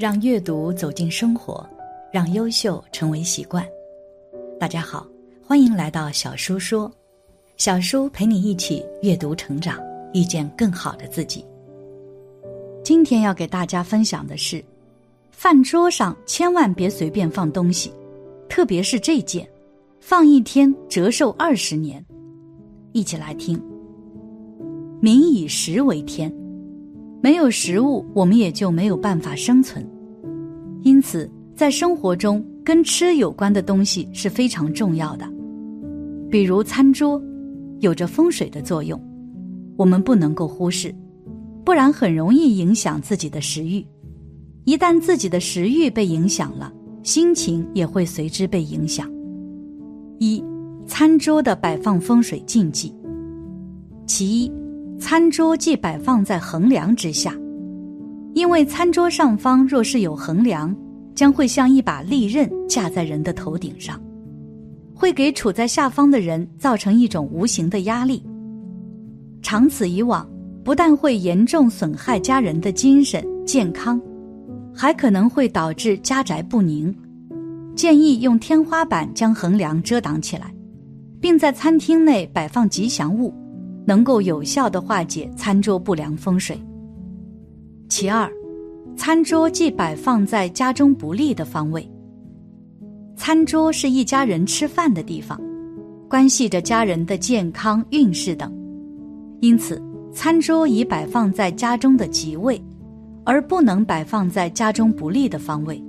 让阅读走进生活，让优秀成为习惯。大家好，欢迎来到小叔说，小叔陪你一起阅读成长，遇见更好的自己。今天要给大家分享的是，饭桌上千万别随便放东西，特别是这件，放一天折寿二十年。一起来听。民以食为天。没有食物，我们也就没有办法生存。因此，在生活中跟吃有关的东西是非常重要的。比如餐桌，有着风水的作用，我们不能够忽视，不然很容易影响自己的食欲。一旦自己的食欲被影响了，心情也会随之被影响。一，餐桌的摆放风水禁忌。其一。餐桌既摆放在横梁之下，因为餐桌上方若是有横梁，将会像一把利刃架在人的头顶上，会给处在下方的人造成一种无形的压力。长此以往，不但会严重损害家人的精神健康，还可能会导致家宅不宁。建议用天花板将横梁遮挡起来，并在餐厅内摆放吉祥物。能够有效的化解餐桌不良风水。其二，餐桌忌摆放在家中不利的方位。餐桌是一家人吃饭的地方，关系着家人的健康运势等，因此餐桌宜摆放在家中的吉位，而不能摆放在家中不利的方位。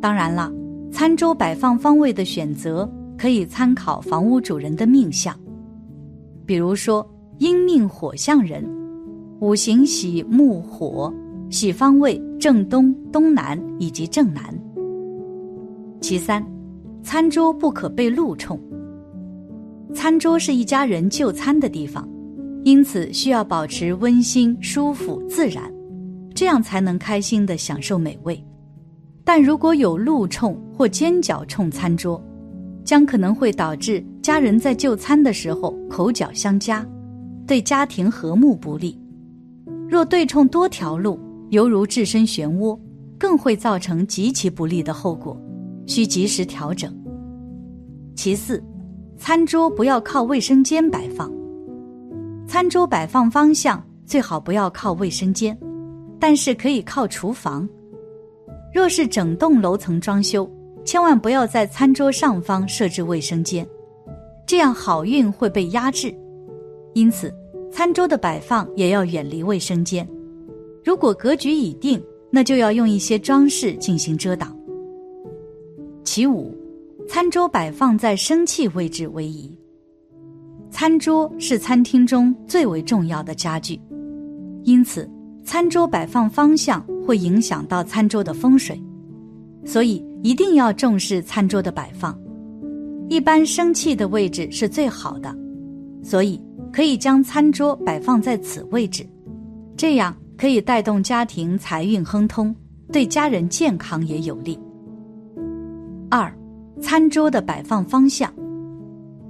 当然了，餐桌摆放方位的选择可以参考房屋主人的命相。比如说，阴命火象人，五行喜木火，喜方位正东、东南以及正南。其三，餐桌不可被路冲。餐桌是一家人就餐的地方，因此需要保持温馨、舒服、自然，这样才能开心的享受美味。但如果有路冲或尖角冲餐桌，将可能会导致家人在就餐的时候口角相加，对家庭和睦不利。若对冲多条路，犹如置身漩涡，更会造成极其不利的后果，需及时调整。其次，餐桌不要靠卫生间摆放。餐桌摆放方向最好不要靠卫生间，但是可以靠厨房。若是整栋楼层装修。千万不要在餐桌上方设置卫生间，这样好运会被压制。因此，餐桌的摆放也要远离卫生间。如果格局已定，那就要用一些装饰进行遮挡。其五，餐桌摆放在生气位置为宜。餐桌是餐厅中最为重要的家具，因此，餐桌摆放方向会影响到餐桌的风水。所以一定要重视餐桌的摆放，一般生气的位置是最好的，所以可以将餐桌摆放在此位置，这样可以带动家庭财运亨通，对家人健康也有利。二，餐桌的摆放方向，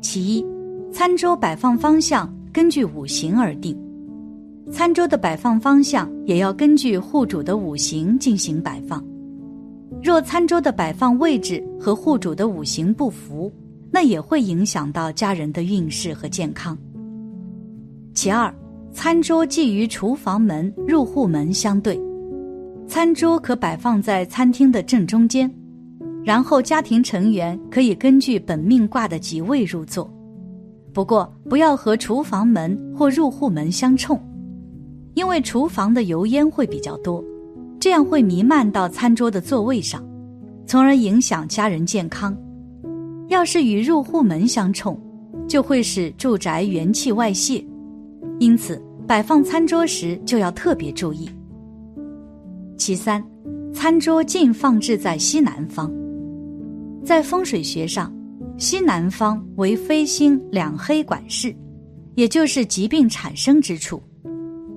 其一，餐桌摆放方向根据五行而定，餐桌的摆放方向也要根据户主的五行进行摆放。若餐桌的摆放位置和户主的五行不符，那也会影响到家人的运势和健康。其二，餐桌既与厨房门、入户门相对，餐桌可摆放在餐厅的正中间，然后家庭成员可以根据本命卦的吉位入座。不过，不要和厨房门或入户门相冲，因为厨房的油烟会比较多。这样会弥漫到餐桌的座位上，从而影响家人健康。要是与入户门相冲，就会使住宅元气外泄，因此摆放餐桌时就要特别注意。其三，餐桌尽放置在西南方。在风水学上，西南方为飞星两黑管事，也就是疾病产生之处，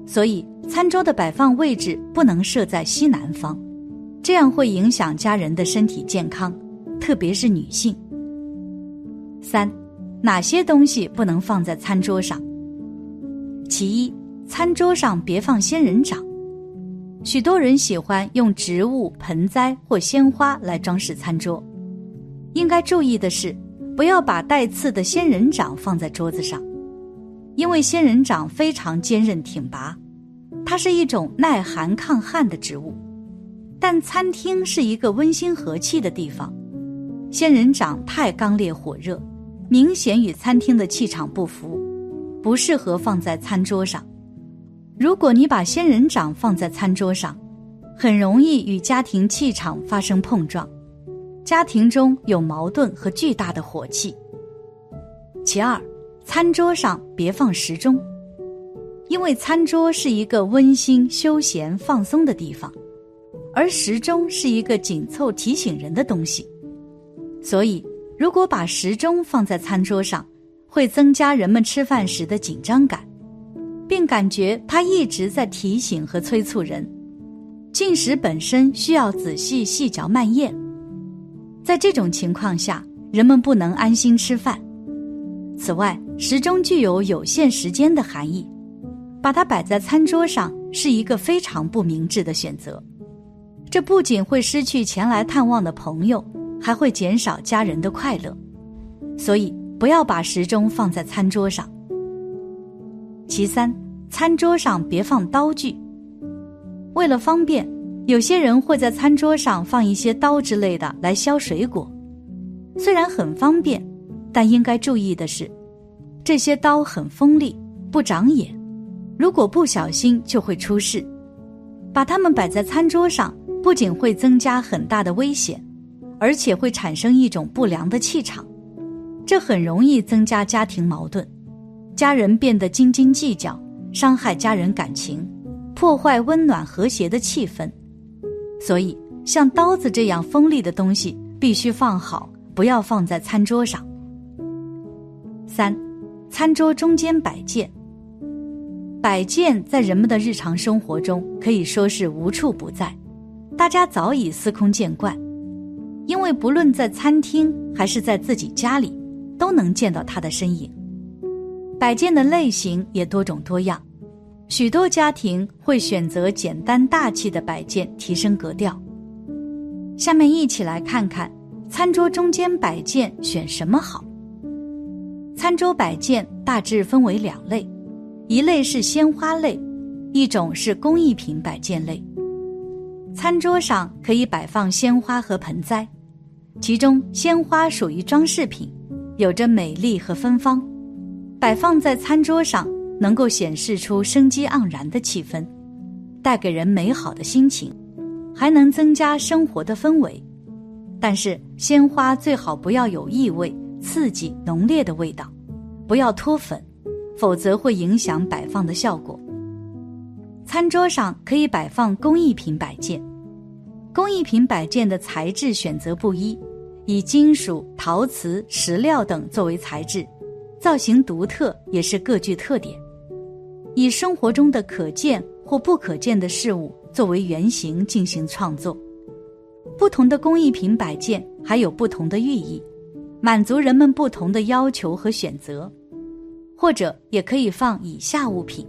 所以。餐桌的摆放位置不能设在西南方，这样会影响家人的身体健康，特别是女性。三，哪些东西不能放在餐桌上？其一，餐桌上别放仙人掌。许多人喜欢用植物、盆栽或鲜花来装饰餐桌。应该注意的是，不要把带刺的仙人掌放在桌子上，因为仙人掌非常坚韧挺拔，它是一种耐寒抗旱的植物。但餐厅是一个温馨和气的地方，仙人掌太刚烈火热，明显与餐厅的气场不符，不适合放在餐桌上。如果你把仙人掌放在餐桌上，很容易与家庭气场发生碰撞。家庭中有矛盾和巨大的火气。其二，餐桌上别放时钟，因为餐桌是一个温馨、休闲、放松的地方，而时钟是一个紧凑提醒人的东西，所以如果把时钟放在餐桌上，会增加人们吃饭时的紧张感，并感觉它一直在提醒和催促人。进食本身需要仔细细嚼慢咽。在这种情况下，人们不能安心吃饭。此外，时钟具有有限时间的含义，把它摆在餐桌上是一个非常不明智的选择。这不仅会失去前来探望的朋友，还会减少家人的快乐。所以，不要把时钟放在餐桌上。其三，餐桌上别放刀具。为了方便。有些人会在餐桌上放一些刀之类的来削水果，虽然很方便，但应该注意的是，这些刀很锋利，不长眼，如果不小心就会出事。把它们摆在餐桌上，不仅会增加很大的危险，而且会产生一种不良的气场，这很容易增加家庭矛盾，家人变得斤斤计较，伤害家人感情，破坏温暖和谐的气氛。所以，像刀子这样锋利的东西必须放好，不要放在餐桌上。三，餐桌中间摆件。摆件在人们的日常生活中可以说是无处不在，大家早已司空见惯，因为不论在餐厅还是在自己家里，都能见到它的身影。摆件的类型也多种多样。许多家庭会选择简单大气的摆件，提升格调。下面一起来看看餐桌中间摆件选什么好。餐桌摆件大致分为两类，一类是鲜花类，一种是工艺品摆件类。餐桌上可以摆放鲜花和盆栽，其中鲜花属于装饰品，有着美丽和芬芳，摆放在餐桌上。能够显示出生机盎然的气氛，带给人美好的心情，还能增加生活的氛围。但是鲜花最好不要有异味、刺激、浓烈的味道，不要脱粉，否则会影响摆放的效果。餐桌上可以摆放工艺品摆件，工艺品摆件的材质选择不一，以金属、陶瓷、石料等作为材质，造型独特，也是各具特点。以生活中的可见或不可见的事物作为原型进行创作，不同的工艺品摆件还有不同的寓意，满足人们不同的要求和选择。或者也可以放以下物品：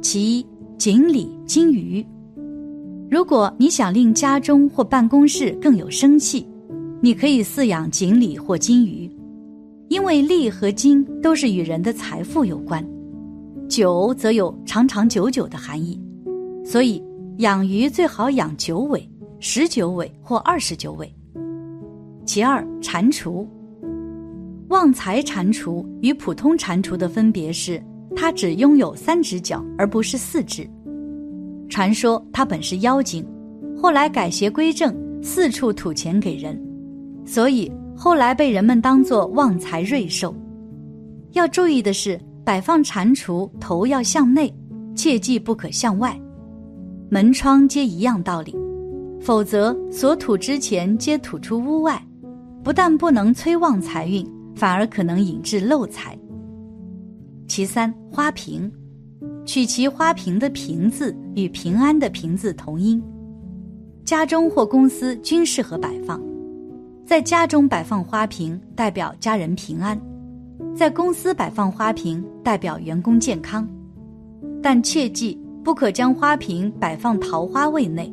其一，锦鲤、金鱼。如果你想令家中或办公室更有生气，你可以饲养锦鲤或金鱼，因为鲤和金都是与人的财富有关。九则有长长久久的含义，所以养鱼最好养九尾、十九尾或二十九尾。其二，蟾蜍，旺财蟾蜍与普通蟾蜍的分别是，它只拥有三只脚，而不是四只。传说它本是妖精，后来改邪归正，四处吐钱给人，所以后来被人们当作旺财瑞兽。要注意的是。摆放蟾蜍头要向内，切记不可向外。门窗皆一样道理，否则所吐之钱皆吐出屋外，不但不能催旺财运，反而可能引致漏财。其三，花瓶，取其花瓶的“瓶”字与平安的“平”字同音，家中或公司均适合摆放。在家中摆放花瓶，代表家人平安。在公司摆放花瓶，代表员工健康，但切记不可将花瓶摆放桃花位内，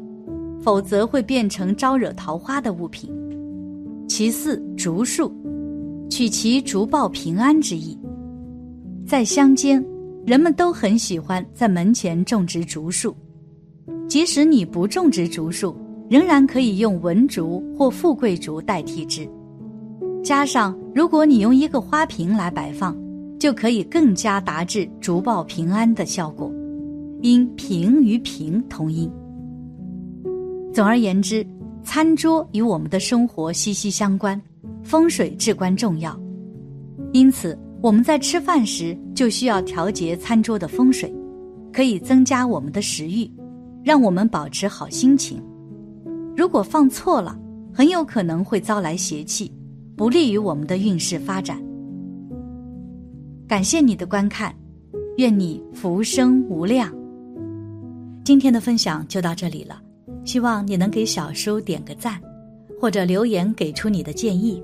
否则会变成招惹桃花的物品。其四，竹树，取其竹报平安之意。在乡间，人们都很喜欢在门前种植竹树，即使你不种植竹树，仍然可以用文竹或富贵竹代替之。加上，如果你用一个花瓶来摆放，就可以更加达至竹报平安的效果。因平与平同音。总而言之，餐桌与我们的生活息息相关，风水至关重要。因此，我们在吃饭时就需要调节餐桌的风水，可以增加我们的食欲，让我们保持好心情。如果放错了，很有可能会招来邪气，不利于我们的运势发展。感谢你的观看，愿你福生无量。今天的分享就到这里了，希望你能给小叔点个赞，或者留言给出你的建议。